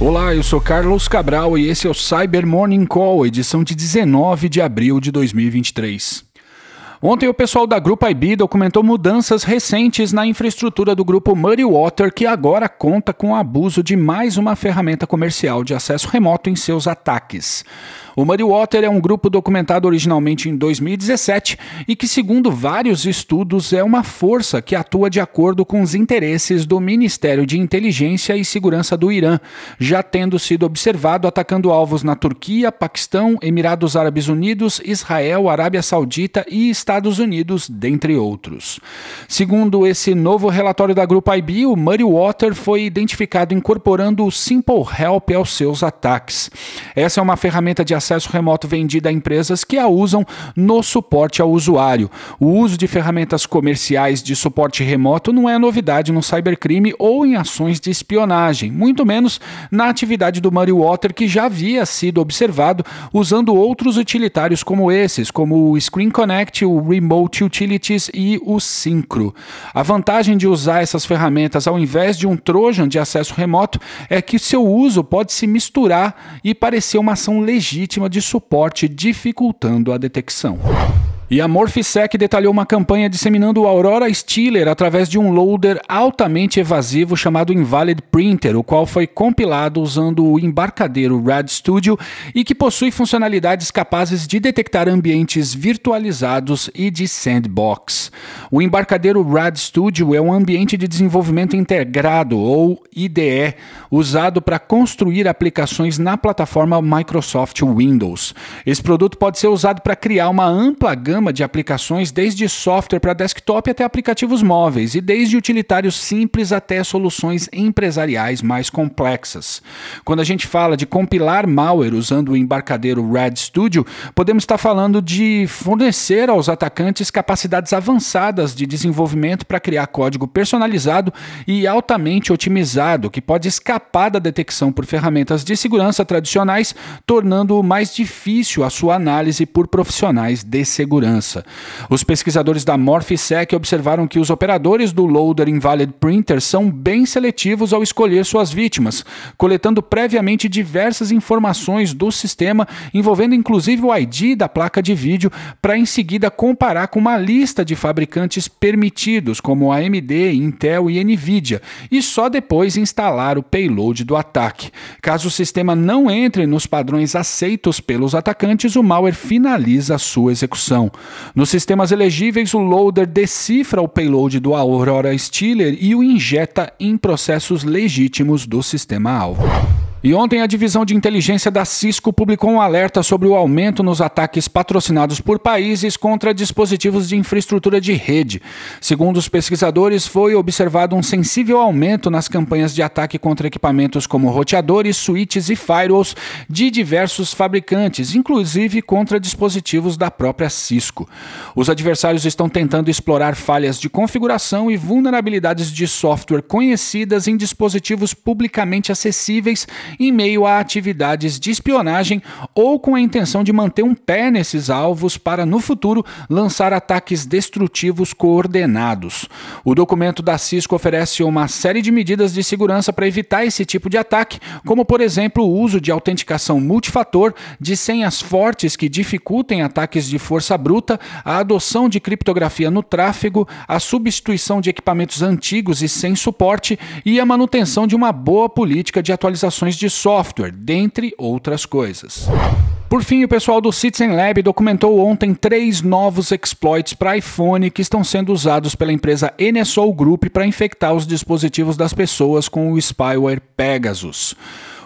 Olá, eu sou Carlos Cabral e esse é o Cyber Morning Call, edição de 19 de abril de 2023. Ontem o pessoal da Grupo IB documentou mudanças recentes na infraestrutura do grupo Muddy Water, que agora conta com o abuso de mais uma ferramenta comercial de acesso remoto em seus ataques. O Muddy Water é um grupo documentado originalmente em 2017 e que, segundo vários estudos, é uma força que atua de acordo com os interesses do Ministério de Inteligência e Segurança do Irã, já tendo sido observado atacando alvos na Turquia, Paquistão, Emirados Árabes Unidos, Israel, Arábia Saudita e Estados Unidos, dentre outros. Segundo esse novo relatório da Grupo IB, o Muddy Water foi identificado incorporando o Simple Help aos seus ataques. Essa é uma ferramenta de acesso remoto vendida a empresas que a usam no suporte ao usuário. O uso de ferramentas comerciais de suporte remoto não é novidade no cybercrime ou em ações de espionagem, muito menos na atividade do Muddy Water que já havia sido observado usando outros utilitários como esses, como o Screen Connect, o Remote Utilities e o Syncro. A vantagem de usar essas ferramentas ao invés de um Trojan de acesso remoto é que seu uso pode se misturar e parecer uma ação legítima de suporte, dificultando a detecção. E a Morphisec detalhou uma campanha disseminando o Aurora Stealer através de um loader altamente evasivo chamado Invalid Printer, o qual foi compilado usando o embarcadeiro Rad Studio e que possui funcionalidades capazes de detectar ambientes virtualizados e de sandbox. O embarcadeiro Rad Studio é um ambiente de desenvolvimento integrado, ou IDE, usado para construir aplicações na plataforma Microsoft Windows. Esse produto pode ser usado para criar uma ampla gama gama de aplicações, desde software para desktop até aplicativos móveis, e desde utilitários simples até soluções empresariais mais complexas. Quando a gente fala de compilar malware usando o embarcadeiro Red Studio, podemos estar falando de fornecer aos atacantes capacidades avançadas de desenvolvimento para criar código personalizado e altamente otimizado, que pode escapar da detecção por ferramentas de segurança tradicionais, tornando mais difícil a sua análise por profissionais de segurança segurança. Os pesquisadores da Morphisec observaram que os operadores do Loader Invalid Printer são bem seletivos ao escolher suas vítimas, coletando previamente diversas informações do sistema, envolvendo inclusive o ID da placa de vídeo, para em seguida comparar com uma lista de fabricantes permitidos, como AMD, Intel e Nvidia, e só depois instalar o payload do ataque. Caso o sistema não entre nos padrões aceitos pelos atacantes, o malware finaliza sua execução. Nos sistemas elegíveis, o loader decifra o payload do Aurora Stealer e o injeta em processos legítimos do sistema-alvo. E ontem a divisão de inteligência da Cisco publicou um alerta sobre o aumento nos ataques patrocinados por países contra dispositivos de infraestrutura de rede. Segundo os pesquisadores, foi observado um sensível aumento nas campanhas de ataque contra equipamentos como roteadores, switches e firewalls de diversos fabricantes, inclusive contra dispositivos da própria Cisco. Os adversários estão tentando explorar falhas de configuração e vulnerabilidades de software conhecidas em dispositivos publicamente acessíveis em meio a atividades de espionagem ou com a intenção de manter um pé nesses alvos para, no futuro, lançar ataques destrutivos coordenados. O documento da Cisco oferece uma série de medidas de segurança para evitar esse tipo de ataque, como, por exemplo, o uso de autenticação multifator, de senhas fortes que dificultem ataques de força bruta, a adoção de criptografia no tráfego, a substituição de equipamentos antigos e sem suporte e a manutenção de uma boa política de atualizações de software, dentre outras coisas. Por fim, o pessoal do Citizen Lab documentou ontem três novos exploits para iPhone que estão sendo usados pela empresa NSO Group para infectar os dispositivos das pessoas com o spyware Pegasus.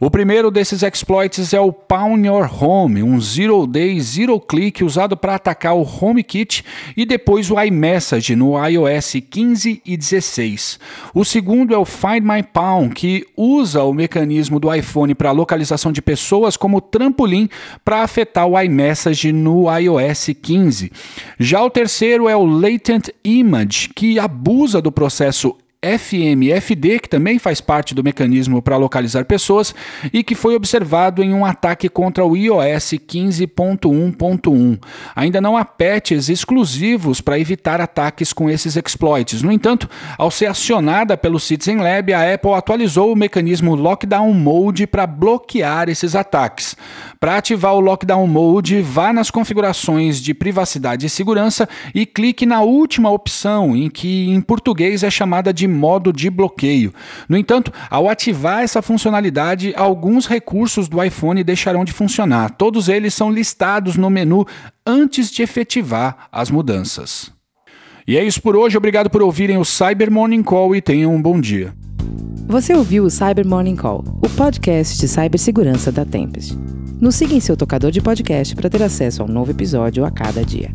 O primeiro desses exploits é o Pawn Your Home, um zero day, zero click usado para atacar o HomeKit e depois o iMessage no iOS 15 e 16. O segundo é o Find My Pawn, que usa o mecanismo do iPhone para localização de pessoas como trampolim para afetar o iMessage no iOS 15. Já o terceiro é o Latent Image, que abusa do processo FMFD, que também faz parte do mecanismo para localizar pessoas e que foi observado em um ataque contra o iOS 15.1.1. Ainda não há patches exclusivos para evitar ataques com esses exploits. No entanto, ao ser acionada pelo Citizen Lab, a Apple atualizou o mecanismo Lockdown Mode para bloquear esses ataques. Para ativar o Lockdown Mode, vá nas configurações de privacidade e segurança e clique na última opção, em que em português é chamada de modo de bloqueio. No entanto, ao ativar essa funcionalidade, alguns recursos do iPhone deixarão de funcionar. Todos eles são listados no menu antes de efetivar as mudanças. E é isso por hoje. Obrigado por ouvirem o Cyber Morning Call e tenham um bom dia. Você ouviu o Cyber Morning Call, o podcast de cibersegurança da Tempest. Nos siga em seu tocador de podcast para ter acesso a um novo episódio a cada dia.